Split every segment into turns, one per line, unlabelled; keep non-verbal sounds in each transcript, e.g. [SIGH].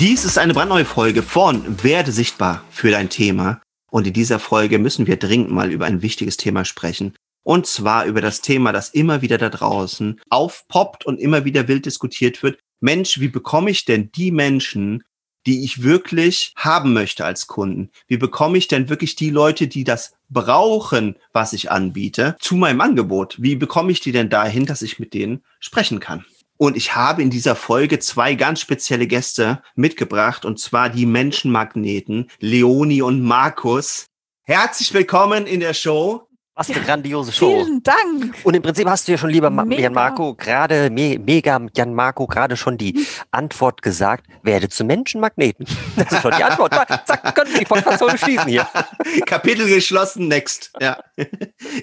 Dies ist eine brandneue Folge von Werde sichtbar für dein Thema. Und in dieser Folge müssen wir dringend mal über ein wichtiges Thema sprechen. Und zwar über das Thema, das immer wieder da draußen aufpoppt und immer wieder wild diskutiert wird. Mensch, wie bekomme ich denn die Menschen, die ich wirklich haben möchte als Kunden? Wie bekomme ich denn wirklich die Leute, die das brauchen, was ich anbiete, zu meinem Angebot? Wie bekomme ich die denn dahin, dass ich mit denen sprechen kann? Und ich habe in dieser Folge zwei ganz spezielle Gäste mitgebracht, und zwar die Menschenmagneten Leonie und Markus. Herzlich willkommen in der Show.
Was eine grandiose Show.
Vielen Dank.
Und im Prinzip hast du ja schon, lieber Ma-
Mega.
Jan Marco, gerade, me, mega Jan Marco, gerade schon die [LAUGHS] Antwort gesagt, werde zum Menschenmagneten. Das ist schon die Antwort. Zack, können wir die Podcast schließen hier. [LAUGHS]
Kapitel geschlossen, next. Ja.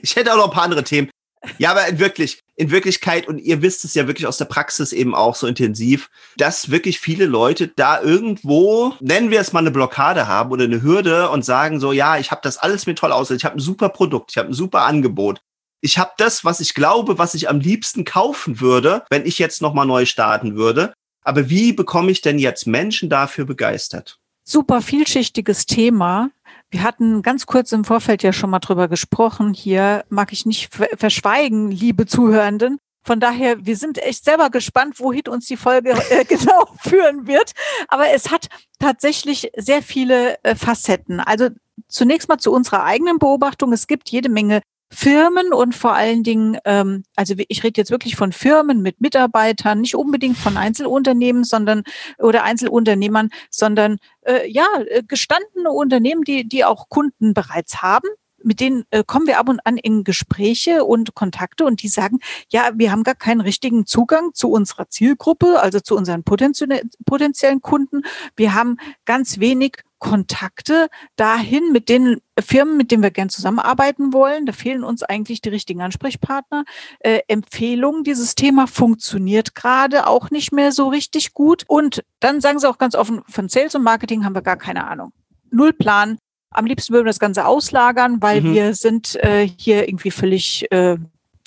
Ich hätte auch noch ein paar andere Themen. [LAUGHS] Ja, aber in wirklich, in Wirklichkeit, und ihr wisst es ja wirklich aus der Praxis eben auch so intensiv, dass wirklich viele Leute da irgendwo, nennen wir es mal eine Blockade haben oder eine Hürde und sagen so, ja, ich habe das alles mir toll aus, ich habe ein super Produkt, ich habe ein super Angebot. Ich habe das, was ich glaube, was ich am liebsten kaufen würde, wenn ich jetzt nochmal neu starten würde. Aber wie bekomme ich denn jetzt Menschen dafür begeistert?
Super vielschichtiges Thema. Wir hatten ganz kurz im Vorfeld ja schon mal drüber gesprochen. Hier mag ich nicht ver- verschweigen, liebe Zuhörenden. Von daher, wir sind echt selber gespannt, wohin uns die Folge äh, [LAUGHS] genau führen wird. Aber es hat tatsächlich sehr viele äh, Facetten. Also zunächst mal zu unserer eigenen Beobachtung. Es gibt jede Menge Firmen und vor allen Dingen, ähm, also ich rede jetzt wirklich von Firmen mit Mitarbeitern, nicht unbedingt von Einzelunternehmen, sondern oder Einzelunternehmern, sondern äh, ja äh, gestandene Unternehmen, die die auch Kunden bereits haben. Mit denen äh, kommen wir ab und an in Gespräche und Kontakte und die sagen, ja, wir haben gar keinen richtigen Zugang zu unserer Zielgruppe, also zu unseren potenzielle- potenziellen Kunden. Wir haben ganz wenig Kontakte dahin mit den Firmen, mit denen wir gern zusammenarbeiten wollen. Da fehlen uns eigentlich die richtigen Ansprechpartner. Äh, Empfehlungen, dieses Thema funktioniert gerade auch nicht mehr so richtig gut. Und dann sagen sie auch ganz offen, von Sales und Marketing haben wir gar keine Ahnung. Null Plan. Am liebsten würden wir das Ganze auslagern, weil
Mhm.
wir sind äh, hier irgendwie völlig äh,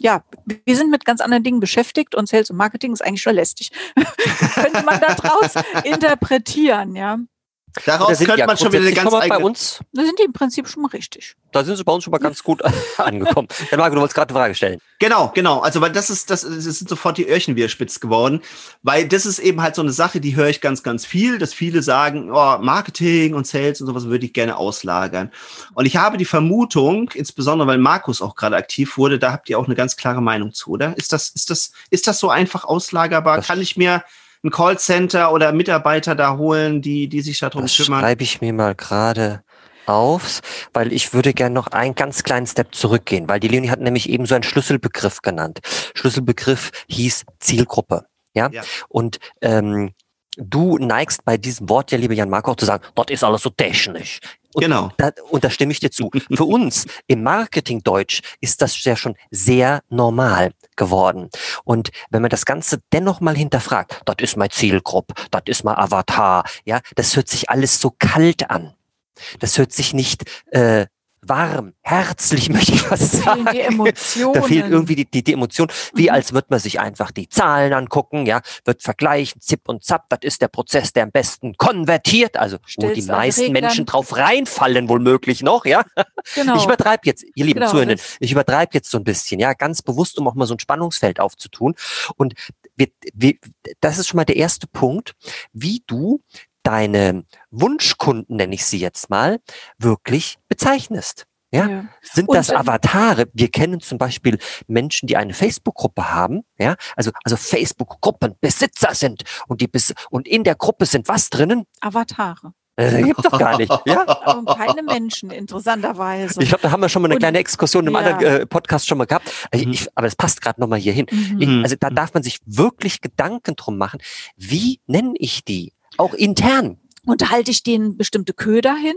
ja, wir sind mit ganz anderen Dingen beschäftigt und Sales und Marketing ist eigentlich schon lästig. [LAUGHS] Könnte man da draus [LAUGHS] interpretieren, ja.
Da
Daraus
sind
könnte
ja
man schon wieder eine ganz
mal bei
eigene
uns,
Da sind die im Prinzip schon mal richtig.
da sind sie bei uns schon mal ganz gut [LAUGHS] angekommen. Jan Marco, du wolltest gerade eine Frage stellen.
Genau, genau. Also, weil das ist, das, das sind sofort die Öhrchen wieder spitz geworden, weil das ist eben halt so eine Sache, die höre ich ganz, ganz viel, dass viele sagen, oh, Marketing und Sales und sowas würde ich gerne auslagern. Und ich habe die Vermutung, insbesondere weil Markus auch gerade aktiv wurde, da habt ihr auch eine ganz klare Meinung zu, oder? Ist das, ist das, ist das so einfach auslagerbar?
Das-
Kann ich mir ein Callcenter oder Mitarbeiter da holen, die, die sich darum
Das
kümmern?
schreibe ich mir mal gerade auf, weil ich würde gerne noch einen ganz kleinen Step zurückgehen, weil die Leonie hat nämlich eben so einen Schlüsselbegriff genannt. Schlüsselbegriff hieß Zielgruppe. Ja.
Ja.
Und ähm, du neigst bei diesem Wort ja, lieber Jan Marco, auch zu sagen, dort ist alles so technisch. Und
Genau.
Da, und da stimme ich dir zu. Für uns im Marketing-Deutsch ist das ja schon sehr normal geworden. Und wenn man das Ganze dennoch mal hinterfragt, das ist meine Zielgruppe, das ist mein Avatar, ja, das hört sich alles so kalt an. Das hört sich nicht äh, warm, herzlich, [LAUGHS] möchte ich fast
Fehlen
sagen.
die Emotionen.
Da fehlt irgendwie die, die, die Emotion, wie
Mhm.
als würde man sich einfach die Zahlen angucken, ja, wird vergleichen, zip und zap, das ist der Prozess, der am besten konvertiert, also wo die meisten
Reglern.
Menschen drauf reinfallen, womöglich noch, ja.
genau.
Ich übertreibe jetzt, ihr lieben
Genau,
Zuhörenden, ich übertreibe jetzt so ein bisschen, ja, ganz bewusst, um auch mal so ein Spannungsfeld aufzutun. Und wir, wir, das ist schon mal der erste Punkt, wie du deine Wunschkunden, nenne ich sie jetzt mal, wirklich bezeichnest. Ja,
Ja.
sind
Und,
das Avatare? Wir kennen zum Beispiel Menschen, die eine Facebook-Gruppe haben, ja, also, also Facebook-Gruppenbesitzer sind und die bis, und in der Gruppe sind was drinnen?
Avatare.
Äh, gibt's doch gar nicht, ja? [LAUGHS]
Und keine Menschen, interessanterweise.
Ich glaube, da haben wir schon mal eine
Und-
kleine Exkursion im
ja.
anderen äh, Podcast schon mal gehabt.
Mhm.
ich, aber es passt gerade noch mal hier hin.
Mhm.
Ich,
Mhm.
also da darf man sich wirklich Gedanken drum machen, wie nenne ich die? Auch intern.
Und halte ich denen bestimmte Köder hin?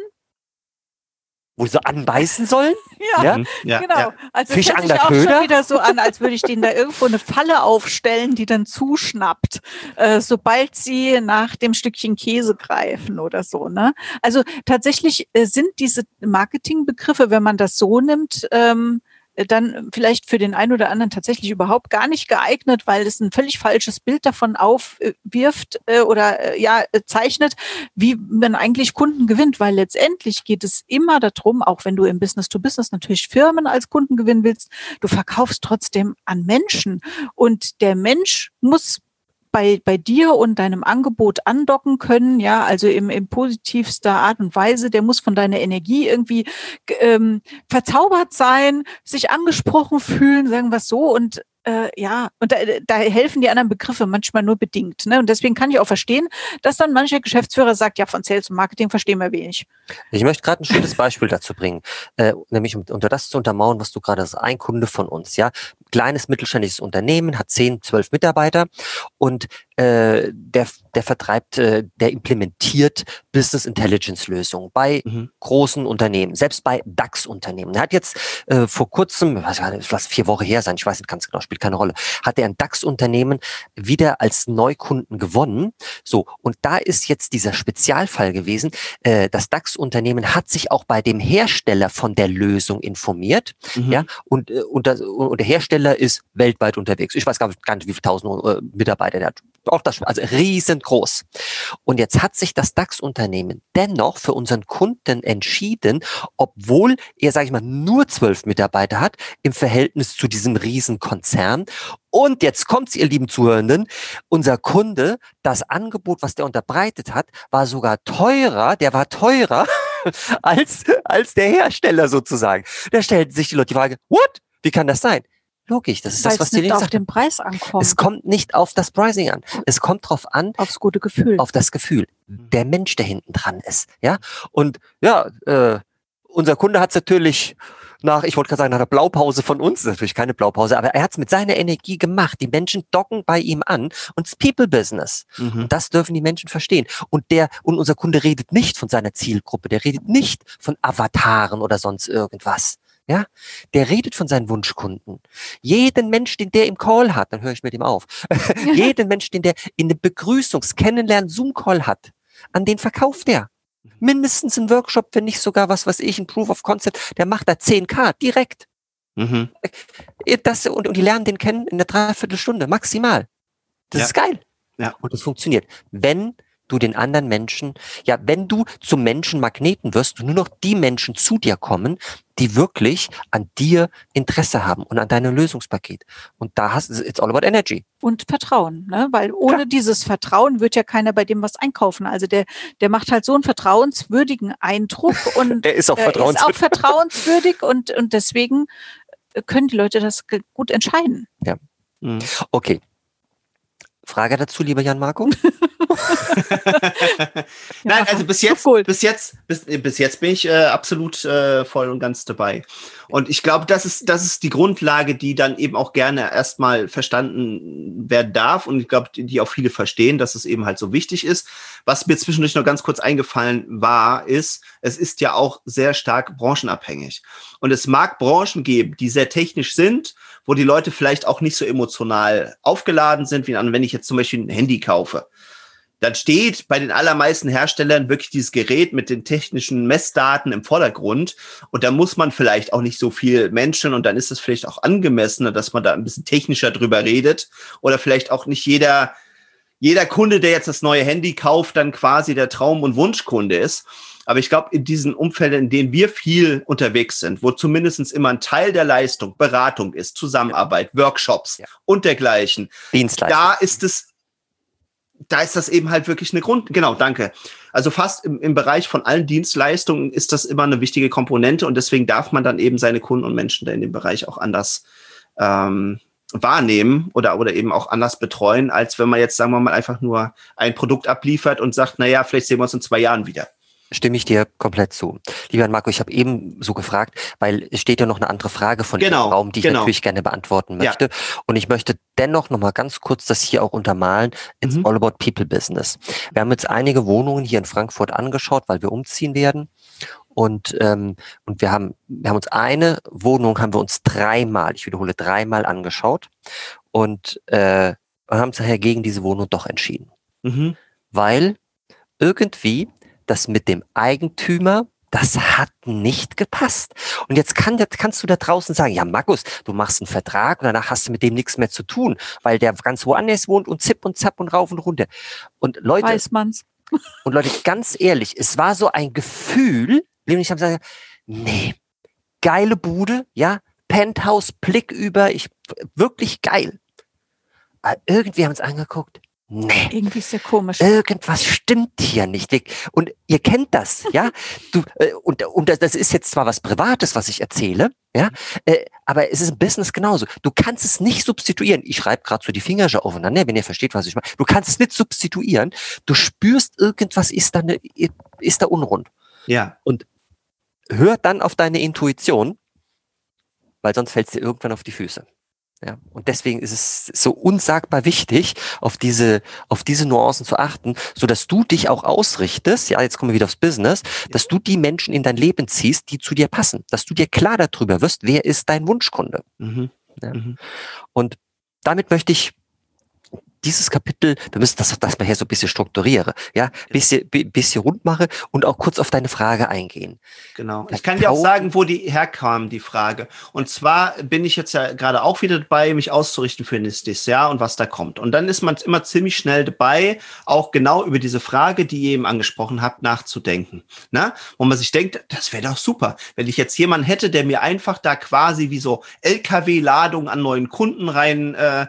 Wo sie anbeißen sollen? [LAUGHS]
Ja,
Ja?
Mhm. ja,
genau.
ja.
Also es hört sich auch
Fischanglerköder?
schon wieder so an, als würde ich denen da irgendwo eine Falle aufstellen, die dann zuschnappt, äh, sobald sie nach dem Stückchen Käse greifen oder so. Ne? Also tatsächlich äh, sind diese Marketingbegriffe, wenn man das so nimmt, ähm, äh, dann vielleicht für den einen oder anderen tatsächlich überhaupt gar nicht geeignet, weil es ein völlig falsches Bild davon aufwirft äh, oder äh, ja äh, zeichnet, wie man eigentlich Kunden gewinnt, weil letztendlich geht es immer darum, auch wenn du im Business to Business natürlich Firmen als Kunden gewinnen willst, du verkaufst trotzdem an Menschen. Und der Mensch muss bei, bei dir und deinem Angebot andocken können, ja, also im, im positivster Art und Weise, der muss von deiner Energie irgendwie ähm, verzaubert sein, sich angesprochen fühlen, sagen wir es so. Und äh, ja, und da, da helfen die anderen Begriffe manchmal nur bedingt. Ne? Und deswegen kann ich auch verstehen, dass dann mancher Geschäftsführer sagt, ja, von Sales und Marketing verstehen wir wenig.
Ich möchte gerade ein schönes Beispiel dazu bringen, äh, nämlich um unter das zu untermauern, was du gerade sagst. Ein Kunde von uns, ja, kleines mittelständisches Unternehmen, hat 10, 12 Mitarbeiter und äh, der, der vertreibt, äh, der implementiert Business Intelligence Lösungen bei
Mhm.
großen Unternehmen, selbst bei DAX-Unternehmen. Er hat jetzt äh, vor kurzem, ich weiß gar nicht, lass vier Wochen her sein, ich weiß nicht ganz genau, spielt keine Rolle, hat er ein DAX-Unternehmen wieder als Neukunden gewonnen. So, und da ist jetzt dieser Spezialfall gewesen, äh, das DAX-Unternehmen hat sich auch bei dem Hersteller von der Lösung informiert,
Mhm.
ja, und, äh, und, das, und der Hersteller ist weltweit unterwegs. Ich weiß gar nicht, gar nicht wie viele tausend äh, Mitarbeiter der hat. Auch das, also riesengroß. Und jetzt hat sich das DAX-Unternehmen dennoch für unseren Kunden entschieden, obwohl er, sage ich mal, nur zwölf Mitarbeiter hat im Verhältnis zu diesem Riesenkonzern. Und jetzt kommt's, ihr lieben Zuhörenden, unser Kunde, das Angebot, was der unterbreitet hat, war sogar teurer, der war teurer [LAUGHS] als, als der Hersteller sozusagen. Da stellten sich die Leute die Frage, what? Wie kann das sein? Logisch, das ist
Weil
das, was
es
die
nicht auf den Preis ankommt,
Es kommt nicht auf das Pricing an. Es kommt drauf an,
aufs gute Gefühl.
auf das Gefühl, der Mensch, der hinten dran ist. Ja, und ja, äh, unser Kunde hat es natürlich nach, ich wollte gerade sagen, nach der Blaupause von uns, natürlich keine Blaupause, aber er hat es mit seiner Energie gemacht. Die Menschen docken bei ihm an und es ist People Business.
Mhm.
Und das dürfen die Menschen verstehen. Und der, und unser Kunde redet nicht von seiner Zielgruppe, der redet nicht von Avataren oder sonst irgendwas. Ja, der redet von seinen Wunschkunden. Jeden Mensch, den der im Call hat, dann höre ich mit ihm auf. [LAUGHS] Jeden Mensch, den der in einem Begrüßungs-, Kennenlernen, Zoom-Call hat, an den verkauft er. Mindestens ein Workshop, wenn nicht sogar was, was ich, ein Proof of Concept, der macht da 10k direkt.
Mhm.
Das, und, und die lernen den kennen in einer Dreiviertelstunde, maximal. Das
Ja.
ist geil.
Ja.
Und das funktioniert. Wenn du den anderen Menschen, ja, wenn du zum Menschenmagneten wirst nur noch die Menschen zu dir kommen, die wirklich an dir Interesse haben und an deinem Lösungspaket. Und da hast it's all about energy.
und Vertrauen, ne? weil ohne
Klar.
dieses Vertrauen wird ja keiner bei dem was einkaufen. Also der, der macht halt so einen vertrauenswürdigen Eindruck [LAUGHS] und
Der ist auch
äh, ist auch
vertrauenswürdig.
vertrauenswürdig und, und deswegen äh, können die Leute das gut entscheiden.
Mhm.
Okay. Frage dazu, lieber Jan Marco? [LAUGHS] [LAUGHS]
Nein, also bis jetzt, bis jetzt, bis, bis jetzt bin ich äh, absolut äh, voll und ganz dabei. Und ich glaube, das ist, das ist die Grundlage, die dann eben auch gerne erstmal verstanden werden darf. Und ich glaube, die, die auch viele verstehen, dass es eben halt so wichtig ist. Was mir zwischendurch noch ganz kurz eingefallen war, ist, es ist ja auch sehr stark branchenabhängig. Und es mag Branchen geben, die sehr technisch sind, wo die Leute vielleicht auch nicht so emotional aufgeladen sind, wie wenn ich jetzt zum Beispiel ein Handy kaufe dann steht bei den allermeisten Herstellern wirklich dieses Gerät mit den technischen Messdaten im Vordergrund. Und da muss man vielleicht auch nicht so viel Menschen und dann ist es vielleicht auch angemessener, dass man da ein bisschen technischer drüber redet. Oder vielleicht auch nicht jeder, jeder Kunde, der jetzt das neue Handy kauft, dann quasi der Traum- und Wunschkunde ist. Aber ich glaube, in diesen Umfeldern, in denen wir viel unterwegs sind, wo zumindest immer ein Teil der Leistung Beratung ist, Zusammenarbeit, Workshops
Ja.
und dergleichen, da ist es, da ist das eben halt wirklich eine Grund, genau, danke. Also fast im, im Bereich von allen Dienstleistungen ist das immer eine wichtige Komponente und deswegen darf man dann eben seine Kunden und Menschen da in dem Bereich auch anders ähm, wahrnehmen oder, oder eben auch anders betreuen, als wenn man jetzt, sagen wir mal, einfach nur ein Produkt abliefert und sagt, na ja, vielleicht sehen wir uns in zwei Jahren wieder.
stimme ich dir komplett zu. Lieber Marco, ich habe eben so gefragt, weil es steht ja noch eine andere Frage von
genau,
dem Raum, die ich
genau.
natürlich gerne beantworten möchte. Ja. Und ich möchte dennoch noch mal ganz kurz das hier auch untermalen. It's mhm. all about people business. Wir haben jetzt einige Wohnungen hier in Frankfurt angeschaut, weil wir umziehen werden. Und, ähm, und wir haben, wir haben uns eine Wohnung haben wir uns dreimal, ich wiederhole, dreimal angeschaut und äh, haben uns daher gegen diese Wohnung doch entschieden. Mhm. Weil irgendwie das mit dem Eigentümer, das hat nicht gepasst. Und jetzt kann, kannst du da draußen sagen, ja, Markus, du machst einen Vertrag und danach hast du mit dem nichts mehr zu tun, weil der ganz woanders wohnt und zipp und zapp und rauf und runter. Und Leute.
Weiß man's.
Und Leute, ganz ehrlich, es war so ein Gefühl, nämlich haben gesagt, nee, geile Bude, ja, Penthouse, Blick über, ich, wirklich geil. Aber irgendwie haben wir uns angeguckt, nee.
Irgendwie ist ja komisch.
Irgendwas stimmt hier nicht. Und ihr kennt das, ja? [LAUGHS] Du, äh, und, und das ist jetzt zwar was Privates, was ich erzähle, ja, äh, aber es ist im Business genauso. Du kannst es nicht substituieren. Ich schreibe gerade so die Finger schon aufeinander, wenn ihr versteht, was ich meine. Du kannst es nicht substituieren. Du spürst, irgendwas ist da, ne, ist da unrund.
Ja.
Und hör dann auf deine Intuition, weil sonst fällt es dir irgendwann auf die Füße. Ja, und deswegen ist es so unsagbar wichtig, auf diese, auf diese Nuancen zu achten, so dass du dich auch ausrichtest. Ja, jetzt kommen wir wieder aufs Business, dass du die Menschen in dein Leben ziehst, die zu dir passen, dass du dir klar darüber wirst, wer ist dein Wunschkunde. Mhm. Ja. Mhm. Und damit möchte ich dieses Kapitel, wir müssen das, das mal hier so ein bisschen strukturiere, ja, bisschen, bisschen rund mache und auch kurz auf deine Frage eingehen.
Genau. Ich kann dir auch sagen, wo die herkam, die Frage. Und zwar bin ich jetzt ja gerade auch wieder dabei, mich auszurichten für nächstes Jahr und was da kommt. Und dann ist man immer ziemlich schnell dabei, auch genau über diese Frage, die ihr eben angesprochen habt, nachzudenken. Na? Wo man sich denkt, das wäre doch super, wenn ich jetzt jemanden hätte, der mir einfach da quasi wie so LKW-Ladung an neuen Kunden rein äh,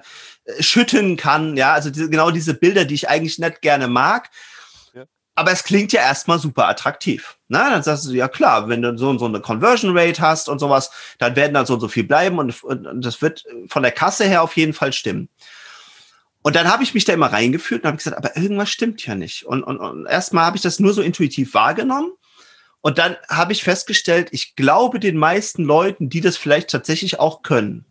schütten kann. Ja, also diese, genau diese Bilder, die ich eigentlich nicht gerne mag. Ja. Aber es klingt ja erstmal super attraktiv. Na, dann sagst du, ja klar, wenn du so und so eine Conversion Rate hast und sowas, dann werden dann so und so viel bleiben und, und das wird von der Kasse her auf jeden Fall stimmen. Und dann habe ich mich da immer reingeführt und habe gesagt, aber irgendwas stimmt ja nicht. Und, und, und erstmal habe ich das nur so intuitiv wahrgenommen. Und dann habe ich festgestellt, ich glaube den meisten Leuten, die das vielleicht tatsächlich auch können,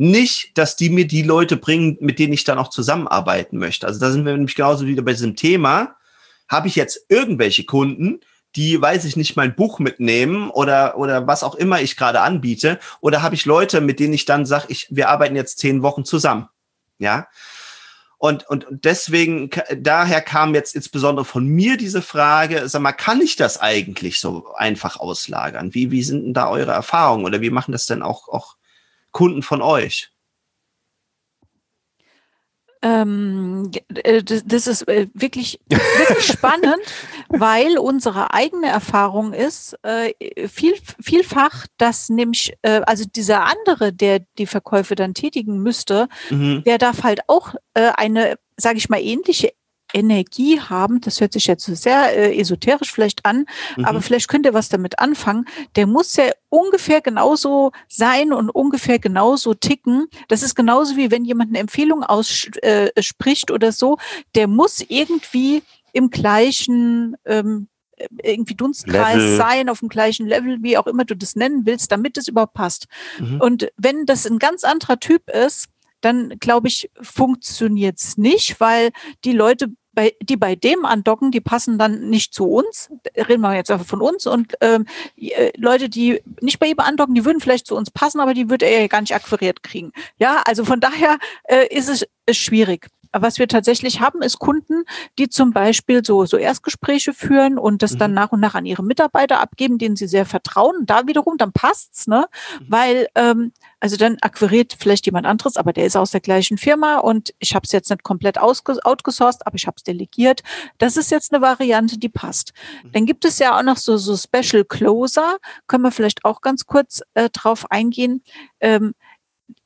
nicht, dass die mir die Leute bringen, mit denen ich dann auch zusammenarbeiten möchte. Also da sind wir nämlich genauso wieder bei diesem Thema. Habe ich jetzt irgendwelche Kunden, die, weiß ich nicht, mein Buch mitnehmen oder, oder was auch immer ich gerade anbiete? Oder habe ich Leute, mit denen ich dann sage, ich, wir arbeiten jetzt zehn Wochen zusammen? Ja. Und, und, deswegen, daher kam jetzt insbesondere von mir diese Frage, sag mal, kann ich das eigentlich so einfach auslagern? Wie, wie sind denn da eure Erfahrungen oder wie machen das denn auch, auch Kunden von euch?
Ähm, äh, das ist äh, wirklich, wirklich [LAUGHS] spannend, weil unsere eigene Erfahrung ist, äh, viel, vielfach, dass nämlich, also dieser andere, der die Verkäufe dann tätigen müsste, mhm. der darf halt auch eine, sage ich mal, ähnliche Energie haben, das hört sich jetzt sehr äh, esoterisch vielleicht an, mhm. aber vielleicht könnt ihr was damit anfangen, der muss ja ungefähr genauso sein und ungefähr genauso ticken. Das ist genauso wie wenn jemand eine Empfehlung ausspricht äh, oder so, der muss irgendwie im gleichen ähm, irgendwie Dunstkreis Level. sein, auf dem gleichen Level, wie auch immer du das nennen willst, damit es überhaupt passt. Mhm. Und wenn das ein ganz anderer Typ ist, dann glaube ich, funktioniert's nicht, weil die Leute bei, die bei dem andocken, die passen dann nicht zu uns. Reden wir jetzt einfach von uns. Und ähm, äh, Leute, die nicht bei ihm andocken, die würden vielleicht zu uns passen, aber die würde er ja gar nicht akquiriert kriegen. Ja, also von daher äh, ist es ist schwierig was wir tatsächlich haben, ist Kunden, die zum Beispiel so, so Erstgespräche führen und das mhm. dann nach und nach an ihre Mitarbeiter abgeben, denen sie sehr vertrauen. da wiederum, dann passt's, ne? Mhm. Weil, ähm, also dann akquiriert vielleicht jemand anderes, aber der ist aus der gleichen Firma und ich habe es jetzt nicht komplett outgesourced, aber ich habe es delegiert. Das ist jetzt eine Variante, die passt. Mhm. Dann gibt es ja auch noch so, so Special Closer, können wir vielleicht auch ganz kurz äh, drauf eingehen. Ähm,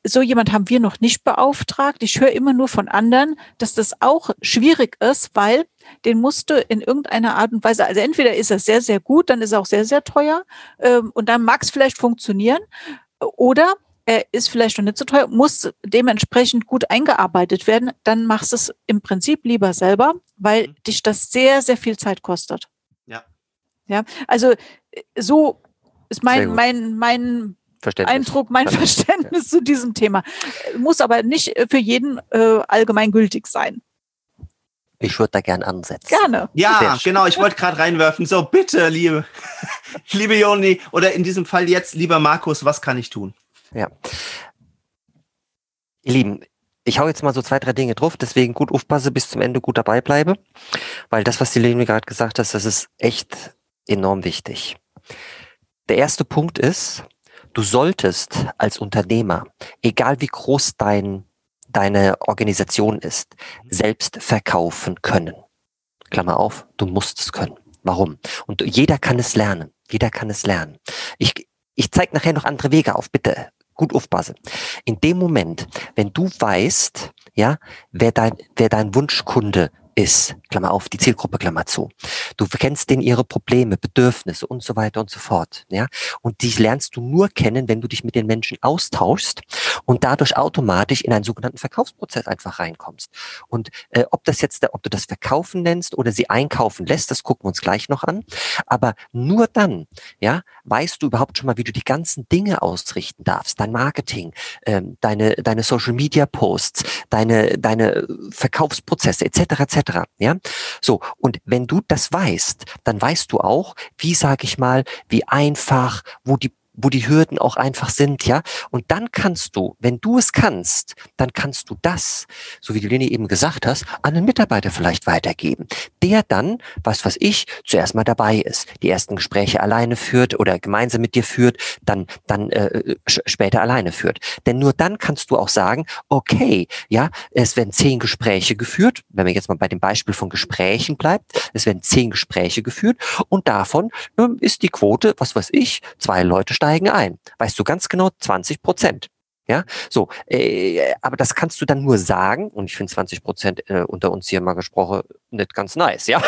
so jemand haben wir noch nicht beauftragt. Ich höre immer nur von anderen, dass das auch schwierig ist, weil den musst du in irgendeiner Art und Weise, also entweder ist er sehr, sehr gut, dann ist er auch sehr, sehr teuer ähm, und dann mag es vielleicht funktionieren oder er ist vielleicht noch nicht so teuer, muss dementsprechend gut eingearbeitet werden, dann machst du es im Prinzip lieber selber, weil mhm. dich das sehr, sehr viel Zeit kostet.
Ja,
Ja, also äh, so ist mein, mein, mein Eindruck, mein Verständnis ja. zu diesem Thema. Muss aber nicht für jeden äh, allgemeingültig sein.
Ich würde da gern ansetzen.
Gerne.
Ja, genau. Ich wollte gerade reinwerfen. So, bitte, liebe, [LAUGHS] liebe Joni, oder in diesem Fall jetzt, lieber Markus, was kann ich tun?
Ja. Ihr Lieben, ich hau jetzt mal so zwei, drei Dinge drauf, deswegen gut aufpasse, bis zum Ende gut dabei bleibe, weil das, was die Leni gerade gesagt hat, das ist echt enorm wichtig. Der erste Punkt ist, du solltest als Unternehmer, egal wie groß dein deine Organisation ist, selbst verkaufen können. Klammer auf, du musst es können. Warum? Und jeder kann es lernen. Jeder kann es lernen. Ich, ich zeige nachher noch andere Wege auf, bitte. Gut aufpassen. In dem Moment, wenn du weißt, ja, wer dein, wer dein Wunschkunde ist, Klammer auf, die Zielgruppe, Klammer zu. Du kennst denen ihre Probleme, Bedürfnisse und so weiter und so fort, ja. Und die lernst du nur kennen, wenn du dich mit den Menschen austauschst und dadurch automatisch in einen sogenannten Verkaufsprozess einfach reinkommst. Und äh, ob das jetzt, ob du das Verkaufen nennst oder sie einkaufen lässt, das gucken wir uns gleich noch an. Aber nur dann, ja, weißt du überhaupt schon mal, wie du die ganzen Dinge ausrichten darfst, dein Marketing, ähm, deine, deine Social Media Posts, deine, deine Verkaufsprozesse etc. etc Ja, so und wenn du das weißt, dann weißt du auch, wie sage ich mal, wie einfach, wo die wo die Hürden auch einfach sind, ja. Und dann kannst du, wenn du es kannst, dann kannst du das, so wie du Leni eben gesagt hast, an einen Mitarbeiter vielleicht weitergeben, der dann, was was ich, zuerst mal dabei ist, die ersten Gespräche alleine führt oder gemeinsam mit dir führt, dann dann äh, später alleine führt. Denn nur dann kannst du auch sagen, okay, ja, es werden zehn Gespräche geführt, wenn man jetzt mal bei dem Beispiel von Gesprächen bleibt, es werden zehn Gespräche geführt und davon äh, ist die Quote, was weiß ich, zwei Leute steigen ein. Weißt du ganz genau 20 Prozent. Ja, so, äh, aber das kannst du dann nur sagen, und ich finde 20 Prozent äh, unter uns hier mal gesprochen nicht ganz nice, ja.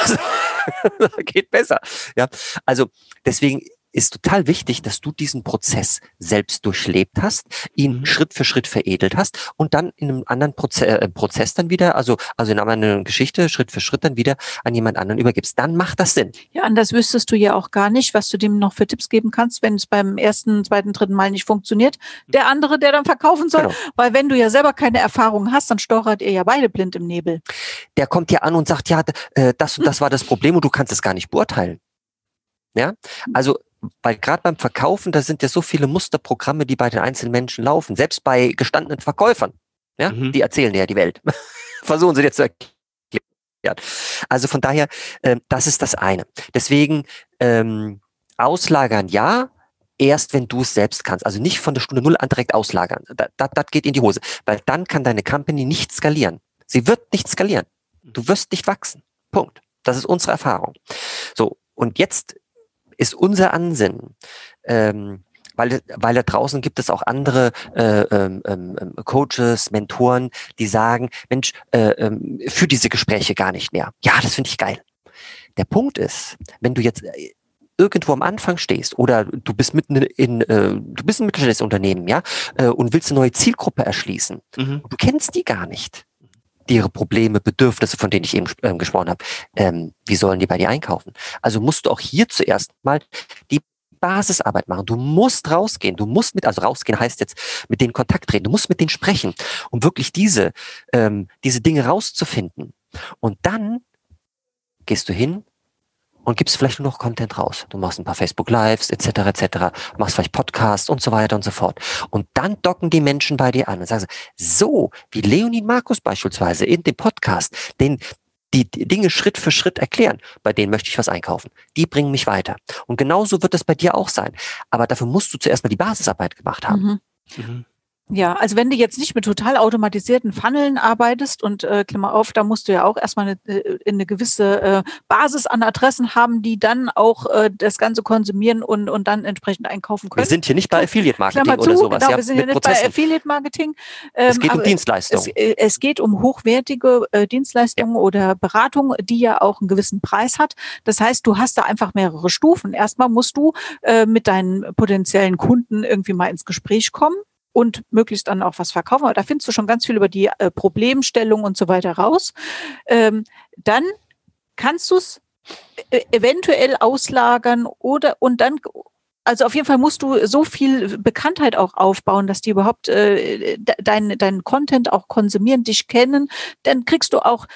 [LAUGHS] Geht besser. Ja, also deswegen ist total wichtig, dass du diesen Prozess selbst durchlebt hast, ihn mhm. Schritt für Schritt veredelt hast und dann in einem anderen Proze äh, Prozess dann wieder, also, also in einer anderen Geschichte, Schritt für Schritt dann wieder an jemand anderen übergibst. Dann macht das Sinn.
Ja, anders wüsstest du ja auch gar nicht, was du dem noch für Tipps geben kannst, wenn es beim ersten, zweiten, dritten Mal nicht funktioniert. Der andere, der dann verkaufen soll. Genau. Weil wenn du ja selber keine Erfahrung hast, dann stochert ihr ja beide blind im Nebel.
Der kommt ja an und sagt, ja, äh, das und das war das Problem und du kannst es gar nicht beurteilen. Ja, also weil gerade beim Verkaufen, da sind ja so viele Musterprogramme, die bei den einzelnen Menschen laufen, selbst bei gestandenen Verkäufern. Ja, mhm. die erzählen ja die Welt. [LAUGHS] Versuchen sie jetzt zu erklären. Also von daher, äh, das ist das eine. Deswegen ähm, auslagern ja, erst wenn du es selbst kannst. Also nicht von der Stunde Null an direkt auslagern. Das, das, das geht in die Hose. Weil dann kann deine Company nicht skalieren. Sie wird nicht skalieren. Du wirst nicht wachsen. Punkt. Das ist unsere Erfahrung. So, und jetzt ist unser Ansinnen, ähm, weil, weil da draußen gibt es auch andere äh, ähm, ähm, ähm, Coaches, Mentoren, die sagen, Mensch, äh, ähm, für diese Gespräche gar nicht mehr. Ja, das finde ich geil. Der Punkt ist, wenn du jetzt äh, irgendwo am Anfang stehst oder du bist mitten in, äh, du bist ein mittelständisches Unternehmen, ja, äh, und willst eine neue Zielgruppe erschließen. Mhm. Du kennst die gar nicht ihre Probleme, Bedürfnisse, von denen ich eben äh, gesprochen habe, ähm, wie sollen die bei dir einkaufen? Also musst du auch hier zuerst mal die Basisarbeit machen. Du musst rausgehen. Du musst mit, also rausgehen heißt jetzt mit denen Kontakt treten. Du musst mit denen sprechen, um wirklich diese, ähm, diese Dinge rauszufinden. Und dann gehst du hin und gibst vielleicht nur noch Content raus. Du machst ein paar Facebook Lives etc. etc. machst vielleicht Podcasts und so weiter und so fort. Und dann docken die Menschen bei dir an und sagen so wie Leonid Markus beispielsweise in dem Podcast, den die Dinge Schritt für Schritt erklären, bei denen möchte ich was einkaufen. Die bringen mich weiter. Und genauso wird es bei dir auch sein. Aber dafür musst du zuerst mal die Basisarbeit gemacht haben. Mhm. Mhm.
Ja, also wenn du jetzt nicht mit total automatisierten Funneln arbeitest und äh, Klammer auf, da musst du ja auch erstmal eine, äh, eine gewisse äh, Basis an Adressen haben, die dann auch äh, das Ganze konsumieren und, und dann entsprechend einkaufen können.
Wir sind hier nicht bei Affiliate Marketing zu, oder sowas.
Genau, ja, wir sind hier nicht Prozessen. bei Affiliate Marketing.
Ähm, es geht um Dienstleistungen.
Es, äh, es, geht um hochwertige äh, Dienstleistungen ja. oder Beratung, die ja auch einen gewissen Preis hat. Das heißt, du hast da einfach mehrere Stufen. Erstmal musst du äh, mit deinen potenziellen Kunden irgendwie mal ins Gespräch kommen und möglichst dann auch was verkaufen. Aber da findest du schon ganz viel über die äh, Problemstellung und so weiter raus. Ähm, dann kannst du es e eventuell auslagern oder und dann also auf jeden Fall musst du so viel Bekanntheit auch aufbauen, dass die überhaupt äh, deinen dein Content auch konsumieren, dich kennen. Dann kriegst du auch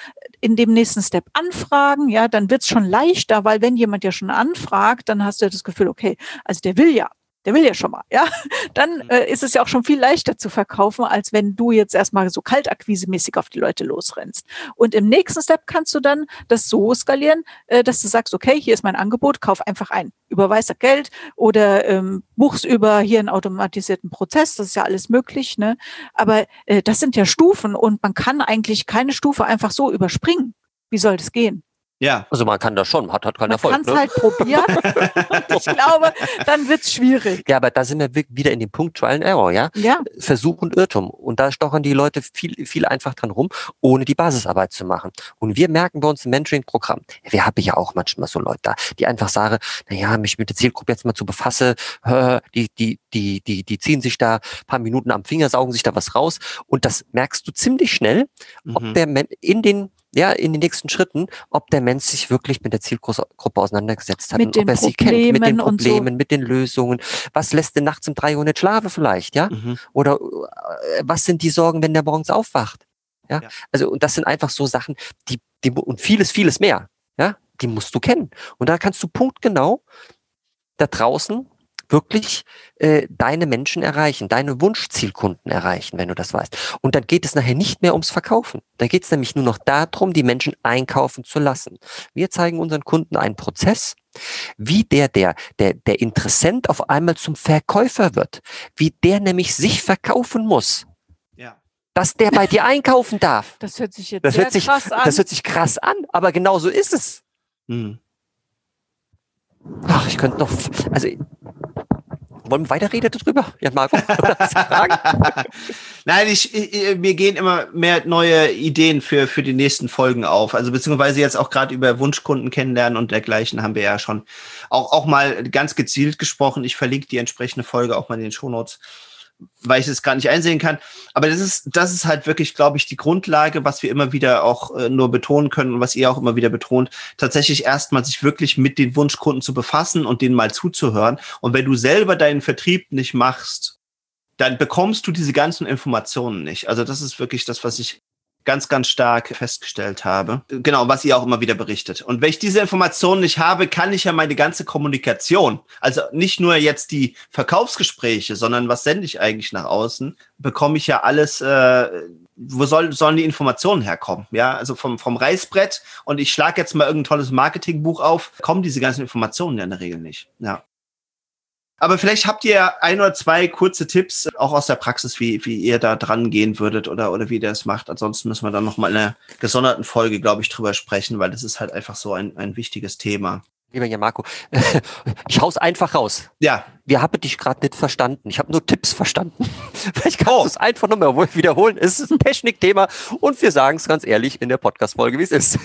in dem nächsten Step Anfragen, ja, dann wird's schon leichter, weil wenn jemand ja schon anfragt, dann hast du ja das Gefühl, okay, also der will ja der will ja schon mal, ja, dann mhm. äh, ist es ja auch schon viel leichter zu verkaufen, als wenn du jetzt erstmal so kaltakquisemäßig auf die Leute losrennst. Und im nächsten Step kannst du dann das so skalieren, äh, dass du sagst, okay, hier ist mein Angebot, kauf einfach ein, überweis das Geld oder ähm, buchst über hier einen automatisierten Prozess, das ist ja alles möglich, ne? Aber äh, das sind ja Stufen und man kann eigentlich keine Stufe einfach so überspringen. Wie soll das gehen?
Ja. Also man kann das schon, hat, hat keinen Erfolg.
Man kann es ne? halt probieren. [LAUGHS] ich glaube, dann wird's schwierig.
Ja, aber da sind wir wieder in dem Punkt Trial and Error, ja?
Ja.
Versuch und Irrtum. Und da stochern die Leute viel, viel einfach dran rum, ohne die Basisarbeit zu machen. Und wir merken bei uns im Mentoring-Programm, wir haben ja auch manchmal so Leute da, die einfach sagen, na ja, mich mit der Zielgruppe jetzt mal zu befassen, die, die, die, die, die ziehen sich da paar Minuten am Finger, saugen sich da was raus. Und das merkst du ziemlich schnell, ob mhm. der in den ja, in den nächsten Schritten, ob der Mensch sich wirklich mit der Zielgruppe auseinandergesetzt hat
mit
und ob er sie kennt, mit den Problemen,
so.
mit den Lösungen. Was lässt denn nachts um drei Uhr nicht schlafen vielleicht, ja? Mhm. Oder äh, was sind die Sorgen, wenn der morgens aufwacht? Ja? ja. Also, und das sind einfach so Sachen, die, die, und vieles, vieles mehr, ja? Die musst du kennen. Und da kannst du punktgenau da draußen wirklich äh, deine Menschen erreichen, deine Wunschzielkunden erreichen, wenn du das weißt. Und dann geht es nachher nicht mehr ums Verkaufen. Da geht es nämlich nur noch darum, die Menschen einkaufen zu lassen. Wir zeigen unseren Kunden einen Prozess, wie der, der, der, der Interessent auf einmal zum Verkäufer wird, wie der nämlich sich verkaufen muss. Ja. Dass der bei dir einkaufen darf. [LAUGHS]
Das hört sich jetzt
das hört sich, krass an. Das hört sich krass an, aber genau so ist es. Hm. Ach, ich könnte noch, also wollen wir weiterreden darüber? Ja, Marco, [LAUGHS]
Nein, ich, ich, mir gehen immer mehr neue Ideen für, für die nächsten Folgen auf. Also beziehungsweise jetzt auch gerade über Wunschkunden kennenlernen und dergleichen haben wir ja schon auch, auch mal ganz gezielt gesprochen. Ich verlinke die entsprechende Folge auch mal in den Shownotes. Notes weil ich es gar nicht einsehen kann. Aber das ist, das ist halt wirklich, glaube ich, die Grundlage, was wir immer wieder auch äh, nur betonen können und was ihr auch immer wieder betont, tatsächlich erstmal sich wirklich mit den Wunschkunden zu befassen und denen mal zuzuhören. Und wenn du selber deinen Vertrieb nicht machst, dann bekommst du diese ganzen Informationen nicht. Also das ist wirklich das, was ich ganz, ganz stark festgestellt habe. Genau, was ihr auch immer wieder berichtet. Und wenn ich diese Informationen nicht habe, kann ich ja meine ganze Kommunikation, also nicht nur jetzt die Verkaufsgespräche, sondern was sende ich eigentlich nach außen, bekomme ich ja alles, äh, wo soll, sollen die Informationen herkommen? Ja, also vom, vom Reißbrett und ich schlage jetzt mal irgendein tolles Marketingbuch auf, kommen diese ganzen Informationen ja in der Regel nicht. Ja. Aber vielleicht habt ihr ein oder zwei kurze Tipps, auch aus der Praxis, wie, wie ihr da dran gehen würdet oder, oder wie ihr das macht. Ansonsten müssen wir dann nochmal in einer gesonderten Folge, glaube ich, drüber sprechen, weil das ist halt einfach so ein, ein wichtiges Thema.
Lieber Jan Marco, [LAUGHS] ich hau's einfach raus.
Ja.
Wir haben dich gerade nicht verstanden. Ich habe nur Tipps verstanden. [LAUGHS] Vielleicht kannst oh. du es einfach nochmal wiederholen. Es ist ein Technikthema und wir sagen es ganz ehrlich in der Podcast-Folge, wie es ist.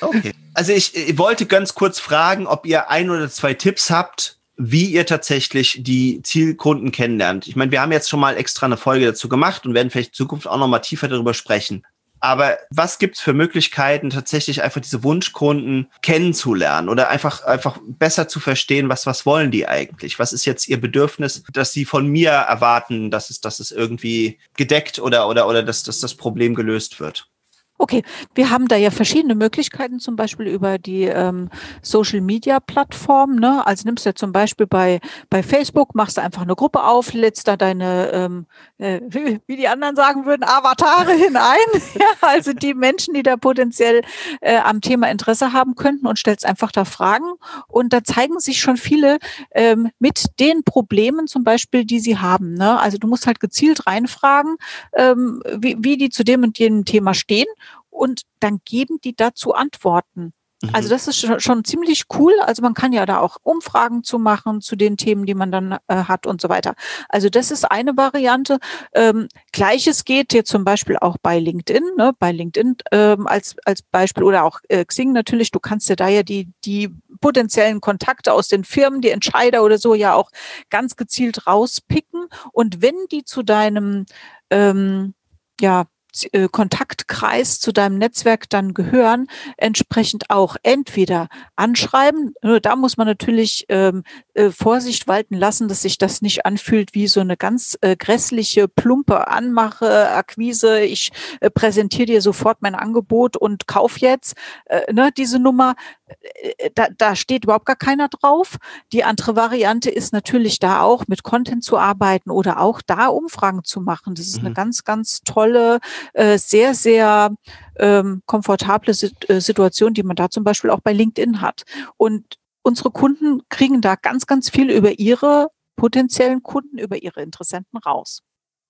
Okay. Also ich, ich wollte ganz kurz fragen, ob ihr ein oder zwei Tipps habt, wie ihr tatsächlich die Zielkunden kennenlernt. Ich meine, wir haben jetzt schon mal extra eine Folge dazu gemacht und werden vielleicht in Zukunft auch noch mal tiefer darüber sprechen. Aber was gibt's für Möglichkeiten, tatsächlich einfach diese Wunschkunden kennenzulernen oder einfach, einfach besser zu verstehen, was, was wollen die eigentlich? Was ist jetzt ihr Bedürfnis, dass sie von mir erwarten, dass es, dass es irgendwie gedeckt oder, oder, oder dass, dass das Problem gelöst wird?
Okay, wir haben da ja verschiedene Möglichkeiten, zum Beispiel über die ähm, Social Media Plattform. Ne? Also nimmst du zum Beispiel bei, bei Facebook, machst du einfach eine Gruppe auf, lädst da deine, ähm, äh, [LAUGHS] wie die anderen sagen würden, Avatare hinein. [LAUGHS] ja, also die Menschen, die da potenziell äh, am Thema Interesse haben könnten und stellst einfach da Fragen. Und da zeigen sich schon viele ähm, mit den Problemen zum Beispiel, die sie haben. Ne? Also du musst halt gezielt reinfragen, ähm, wie, wie die zu dem und jenem Thema stehen und dann geben die dazu Antworten. Also mhm. das ist schon, schon, ziemlich cool. Also man kann ja da auch Umfragen zu machen zu den Themen, die man dann äh, hat und so weiter. Also das ist eine Variante. Ähm, Gleiches geht jetzt zum Beispiel auch bei LinkedIn, ne? bei LinkedIn ähm, als, als Beispiel oder auch äh, Xing natürlich. Du kannst ja da ja die, die potenziellen Kontakte aus den Firmen, die Entscheider oder so ja auch ganz gezielt rauspicken. Und wenn die zu deinem ähm, ja, äh, Kontaktkreis zu deinem Netzwerk dann gehören, entsprechend auch entweder anschreiben. Nur da muss man natürlich ähm, äh, Vorsicht walten lassen, dass sich das nicht anfühlt wie so eine ganz äh, grässliche, plumpe Anmache, Akquise. Ich äh, präsentiere dir sofort mein Angebot und kauf jetzt. Äh, ne, diese Nummer, äh, da, da steht überhaupt gar keiner drauf. Die andere Variante ist natürlich da auch mit Content zu arbeiten oder auch da Umfragen zu machen. Das ist mhm. eine ganz, ganz tolle, äh, sehr, sehr ähm, komfortable äh, Situation, die man da zum Beispiel auch bei LinkedIn hat. Und unsere Kunden kriegen da ganz, ganz viel über ihre potenziellen Kunden, über ihre Interessenten raus.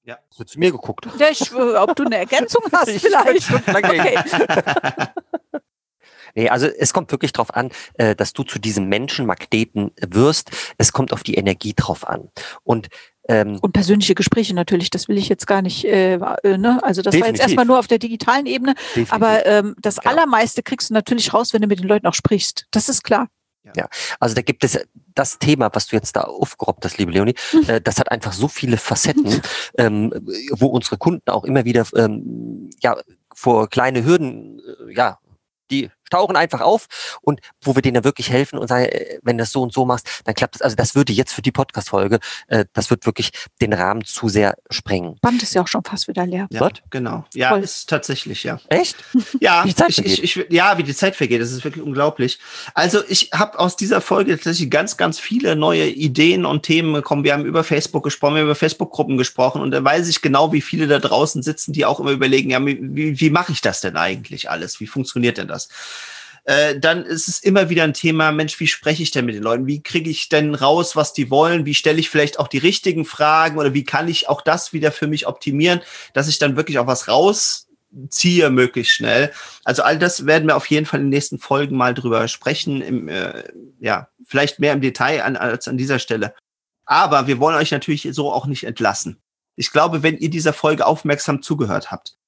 Ja, wird zu mir geguckt.
Ja, ich, ob du eine Ergänzung hast [LAUGHS] vielleicht. Okay. [LAUGHS]
Nee, also es kommt wirklich darauf an, äh, dass du zu diesem Menschenmagneten wirst. Es kommt auf die Energie drauf an. Und
ähm, und persönliche Gespräche natürlich, das will ich jetzt gar nicht, äh, äh ne? also das definitiv. war jetzt erstmal nur auf der digitalen Ebene, definitiv. aber ähm, das genau. Allermeiste kriegst du natürlich raus, wenn du mit den Leuten auch sprichst, das ist klar.
Ja, also da gibt es das Thema, was du jetzt da aufgerobbt hast, liebe Leonie, mhm. äh, das hat einfach so viele Facetten, ähm, wo unsere Kunden auch immer wieder ähm, ja vor kleine Hürden äh, ja die tauchen einfach auf und wo wir denen dann wirklich helfen und sagen, äh, wenn du das so und so machst, dann klappt das. Also das würde jetzt für die Podcast-Folge, äh, das wird wirklich den Rahmen zu sehr sprengen.
Band ist ja auch schon fast wieder leer.
Ja, What? genau. Ja, Voll. ist tatsächlich, ja.
Echt? [LAUGHS]
Ja, die Zeit ich, ich, ja, wie die Zeit vergeht, das ist wirklich unglaublich. Also ich habe aus dieser Folge tatsächlich ganz, ganz viele neue Ideen und Themen bekommen. Wir haben über Facebook gesprochen, wir haben über Facebook-Gruppen gesprochen und da weiß ich genau, wie viele da draußen sitzen, die auch immer überlegen, ja, wie, wie mache ich das denn eigentlich alles? Wie funktioniert denn das? Äh, dann ist es immer wieder ein Thema, Mensch, wie spreche ich denn mit den Leuten? Wie kriege ich denn raus, was die wollen? Wie stelle ich vielleicht auch die richtigen Fragen oder wie kann ich auch das wieder für mich optimieren, dass ich dann wirklich auch was rausziehe möglichst schnell. Also all das werden wir auf jeden Fall in den nächsten Folgen mal drüber sprechen, im, äh, ja, vielleicht mehr im Detail an, als an dieser Stelle. Aber wir wollen euch natürlich so auch nicht entlassen. Ich glaube, wenn ihr dieser Folge aufmerksam zugehört habt,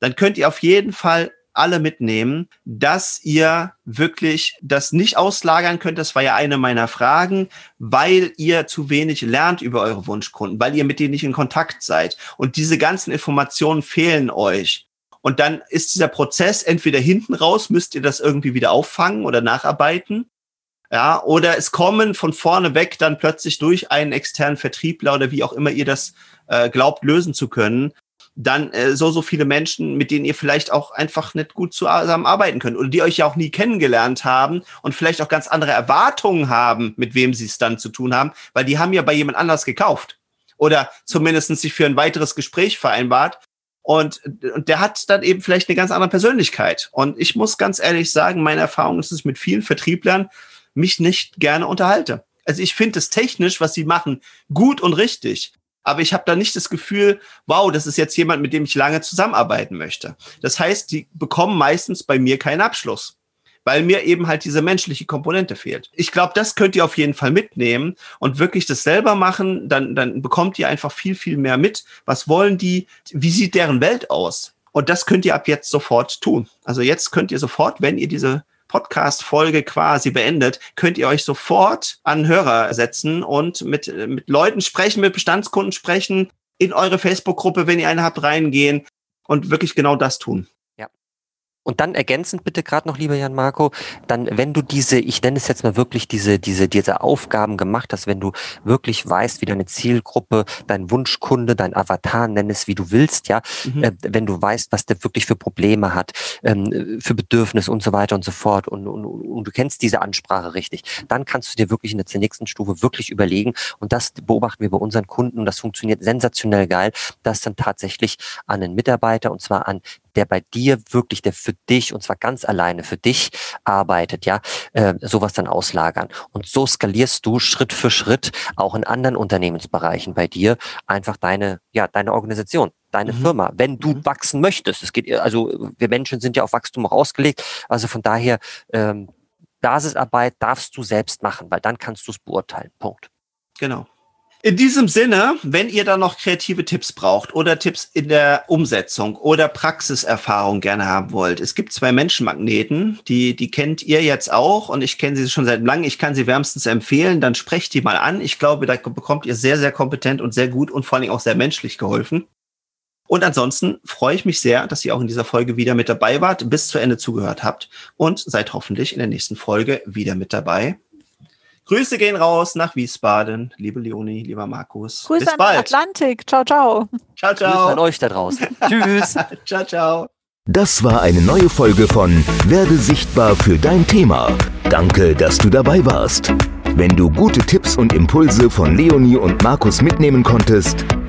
dann könnt ihr auf jeden Fall alle mitnehmen, dass ihr wirklich das nicht auslagern könnt. Das war ja eine meiner Fragen, weil ihr zu wenig lernt über eure Wunschkunden, weil ihr mit denen nicht in Kontakt seid. Und diese ganzen Informationen fehlen euch. Und dann ist dieser Prozess entweder hinten raus, müsst ihr das irgendwie wieder auffangen oder nacharbeiten. Ja, oder es kommen von vorne weg dann plötzlich durch einen externen Vertriebler oder wie auch immer ihr das äh, glaubt lösen zu können, dann äh, so, so viele Menschen, mit denen ihr vielleicht auch einfach nicht gut zusammen arbeiten könnt oder die euch ja auch nie kennengelernt haben und vielleicht auch ganz andere Erwartungen haben, mit wem sie es dann zu tun haben, weil die haben ja bei jemand anders gekauft oder zumindest sich für ein weiteres Gespräch vereinbart. Und, und der hat dann eben vielleicht eine ganz andere Persönlichkeit. Und ich muss ganz ehrlich sagen, meine Erfahrung ist es mit vielen Vertrieblern, mich nicht gerne unterhalte. Also ich finde es technisch, was sie machen, gut und richtig aber ich habe da nicht das Gefühl, wow, das ist jetzt jemand, mit dem ich lange zusammenarbeiten möchte. Das heißt, die bekommen meistens bei mir keinen Abschluss, weil mir eben halt diese menschliche Komponente fehlt. Ich glaube, das könnt ihr auf jeden Fall mitnehmen und wirklich das selber machen, dann, dann bekommt ihr einfach viel, viel mehr mit. Was wollen die? Wie sieht deren Welt aus? Und das könnt ihr ab jetzt sofort tun. Also jetzt könnt ihr sofort, wenn ihr diese Podcast-Folge quasi beendet, könnt ihr euch sofort an Hörer setzen und mit, mit Leuten sprechen, mit Bestandskunden sprechen, in eure Facebook-Gruppe, wenn ihr eine habt, reingehen und wirklich genau das tun.
Und dann ergänzend bitte gerade noch, lieber Jan Marco, dann, wenn du diese, ich nenne es jetzt mal wirklich diese, diese, diese Aufgaben gemacht hast, wenn du wirklich weißt, wie deine Zielgruppe, dein Wunschkunde, dein Avatar, nenn es wie du willst, ja, mhm. äh, wenn du weißt, was der wirklich für Probleme hat, ähm, für Bedürfnisse und so weiter und so fort und, und, und du kennst diese Ansprache richtig, dann kannst du dir wirklich in der nächsten Stufe wirklich überlegen und das beobachten wir bei unseren Kunden und das funktioniert sensationell geil, dass dann tatsächlich an einen Mitarbeiter und zwar an der bei dir wirklich, der für dich und zwar ganz alleine für dich arbeitet, ja, äh, sowas dann auslagern. Und so skalierst du Schritt für Schritt auch in anderen Unternehmensbereichen bei dir einfach deine, ja, deine Organisation deine mhm. Firma, wenn du mhm. wachsen möchtest. Es geht, also wir Menschen sind ja auf Wachstum auch ausgelegt. Also von daher, ähm, Basisarbeit darfst du selbst machen, weil dann kannst du es beurteilen. Punkt.
Genau. In diesem Sinne, wenn ihr da noch kreative Tipps braucht oder Tipps in der Umsetzung oder Praxiserfahrung gerne haben wollt, es gibt zwei Menschenmagneten, die, die kennt ihr jetzt auch und ich kenne sie schon seit langem. Ich kann sie wärmstens empfehlen, dann sprecht die mal an. Ich glaube, da bekommt ihr sehr, sehr kompetent und sehr gut und vor allem auch sehr menschlich geholfen. Und ansonsten freue ich mich sehr, dass ihr auch in dieser Folge wieder mit dabei wart, bis zu Ende zugehört habt und seid hoffentlich in der nächsten Folge wieder mit dabei. Grüße gehen raus nach Wiesbaden, liebe Leonie, lieber Markus.
Grüße
bis
an
bald.
Atlantik. Ciao, ciao.
Ciao,
Grüße an
ciao.
euch da draußen. [LAUGHS] Tschüss.
ciao, ciao.
Das war eine neue Folge von Werde sichtbar für dein Thema. Danke, dass du dabei warst. Wenn du gute Tipps und Impulse von Leonie und Markus mitnehmen konntest,